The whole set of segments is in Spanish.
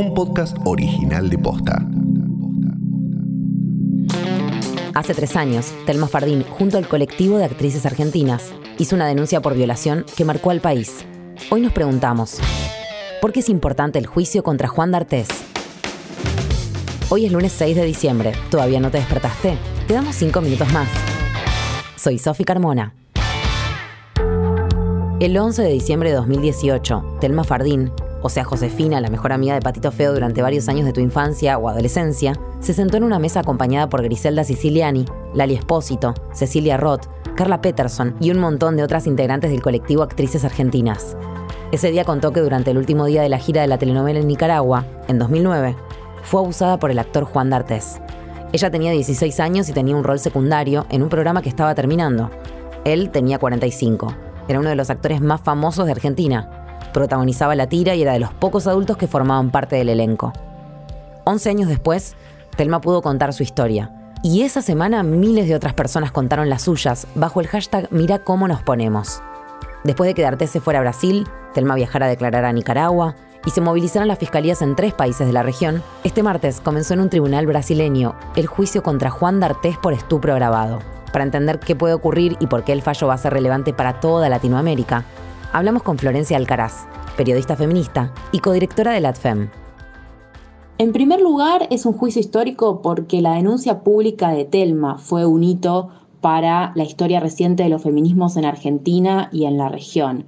un podcast original de Posta. Hace tres años, Telma Fardín, junto al colectivo de actrices argentinas, hizo una denuncia por violación que marcó al país. Hoy nos preguntamos, ¿por qué es importante el juicio contra Juan D'Artés? Hoy es lunes 6 de diciembre. ¿Todavía no te despertaste? Te damos cinco minutos más. Soy Sofi Carmona. El 11 de diciembre de 2018, Telma Fardín, o sea Josefina, la mejor amiga de Patito Feo durante varios años de tu infancia o adolescencia, se sentó en una mesa acompañada por Griselda Siciliani, Lali Espósito, Cecilia Roth, Carla Peterson y un montón de otras integrantes del colectivo Actrices Argentinas. Ese día contó que durante el último día de la gira de la telenovela en Nicaragua, en 2009, fue abusada por el actor Juan D'Artés. Ella tenía 16 años y tenía un rol secundario en un programa que estaba terminando. Él tenía 45. Era uno de los actores más famosos de Argentina. Protagonizaba la tira y era de los pocos adultos que formaban parte del elenco. 11 años después, Telma pudo contar su historia. Y esa semana miles de otras personas contaron las suyas bajo el hashtag Mira cómo nos ponemos. Después de que D'Artés se fuera a Brasil, Telma viajara a declarar a Nicaragua y se movilizaron las fiscalías en tres países de la región, este martes comenzó en un tribunal brasileño el juicio contra Juan D'Artés por estupro grabado. Para entender qué puede ocurrir y por qué el fallo va a ser relevante para toda Latinoamérica, hablamos con Florencia Alcaraz, periodista feminista y codirectora de LATFEM. En primer lugar, es un juicio histórico porque la denuncia pública de Telma fue un hito para la historia reciente de los feminismos en Argentina y en la región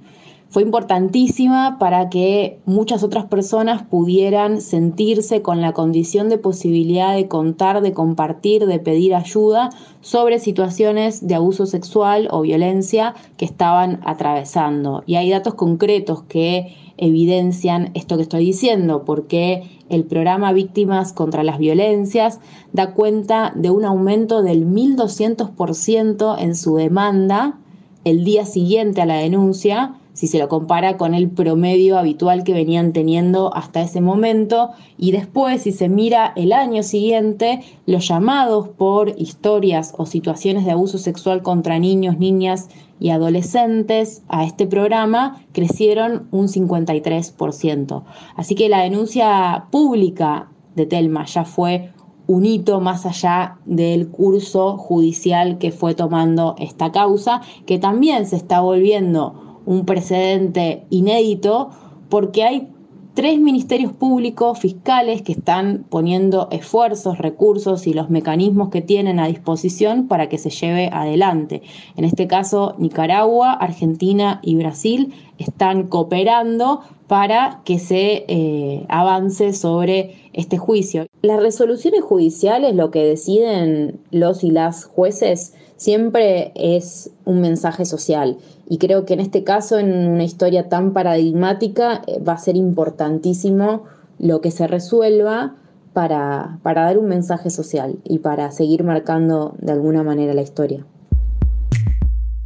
fue importantísima para que muchas otras personas pudieran sentirse con la condición de posibilidad de contar, de compartir, de pedir ayuda sobre situaciones de abuso sexual o violencia que estaban atravesando. Y hay datos concretos que evidencian esto que estoy diciendo, porque el programa Víctimas contra las Violencias da cuenta de un aumento del 1.200% en su demanda el día siguiente a la denuncia si se lo compara con el promedio habitual que venían teniendo hasta ese momento. Y después, si se mira el año siguiente, los llamados por historias o situaciones de abuso sexual contra niños, niñas y adolescentes a este programa crecieron un 53%. Así que la denuncia pública de Telma ya fue un hito más allá del curso judicial que fue tomando esta causa, que también se está volviendo un precedente inédito porque hay tres ministerios públicos fiscales que están poniendo esfuerzos, recursos y los mecanismos que tienen a disposición para que se lleve adelante. En este caso, Nicaragua, Argentina y Brasil están cooperando para que se eh, avance sobre este juicio. Las resoluciones judiciales, lo que deciden los y las jueces, siempre es un mensaje social. Y creo que en este caso, en una historia tan paradigmática, eh, va a ser importantísimo lo que se resuelva para, para dar un mensaje social y para seguir marcando de alguna manera la historia.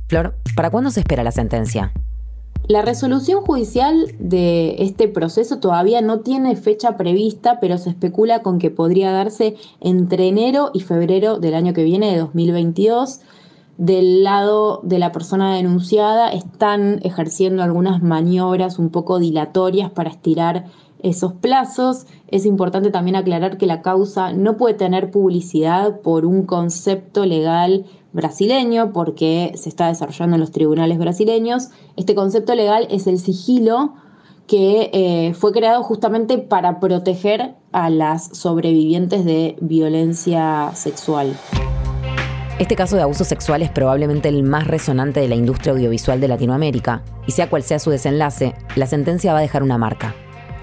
Flor, ¿para cuándo se espera la sentencia? La resolución judicial de este proceso todavía no tiene fecha prevista, pero se especula con que podría darse entre enero y febrero del año que viene, de 2022. Del lado de la persona denunciada están ejerciendo algunas maniobras un poco dilatorias para estirar esos plazos. Es importante también aclarar que la causa no puede tener publicidad por un concepto legal brasileño, porque se está desarrollando en los tribunales brasileños. Este concepto legal es el sigilo que eh, fue creado justamente para proteger a las sobrevivientes de violencia sexual. Este caso de abuso sexual es probablemente el más resonante de la industria audiovisual de Latinoamérica, y sea cual sea su desenlace, la sentencia va a dejar una marca.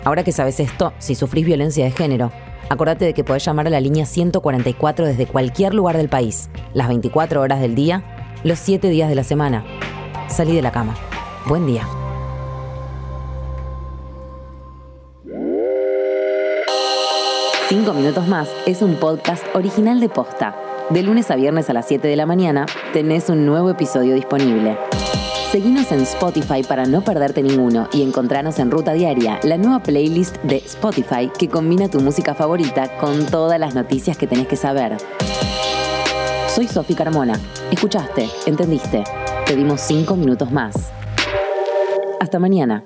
Ahora que sabes esto, si sufrís violencia de género, acordate de que podés llamar a la línea 144 desde cualquier lugar del país, las 24 horas del día, los 7 días de la semana. Salí de la cama. Buen día. Cinco minutos más es un podcast original de Posta. De lunes a viernes a las 7 de la mañana tenés un nuevo episodio disponible. Seguinos en Spotify para no perderte ninguno y encontrarnos en Ruta Diaria, la nueva playlist de Spotify que combina tu música favorita con todas las noticias que tenés que saber. Soy Sofi Carmona. Escuchaste, entendiste. Pedimos cinco minutos más. Hasta mañana.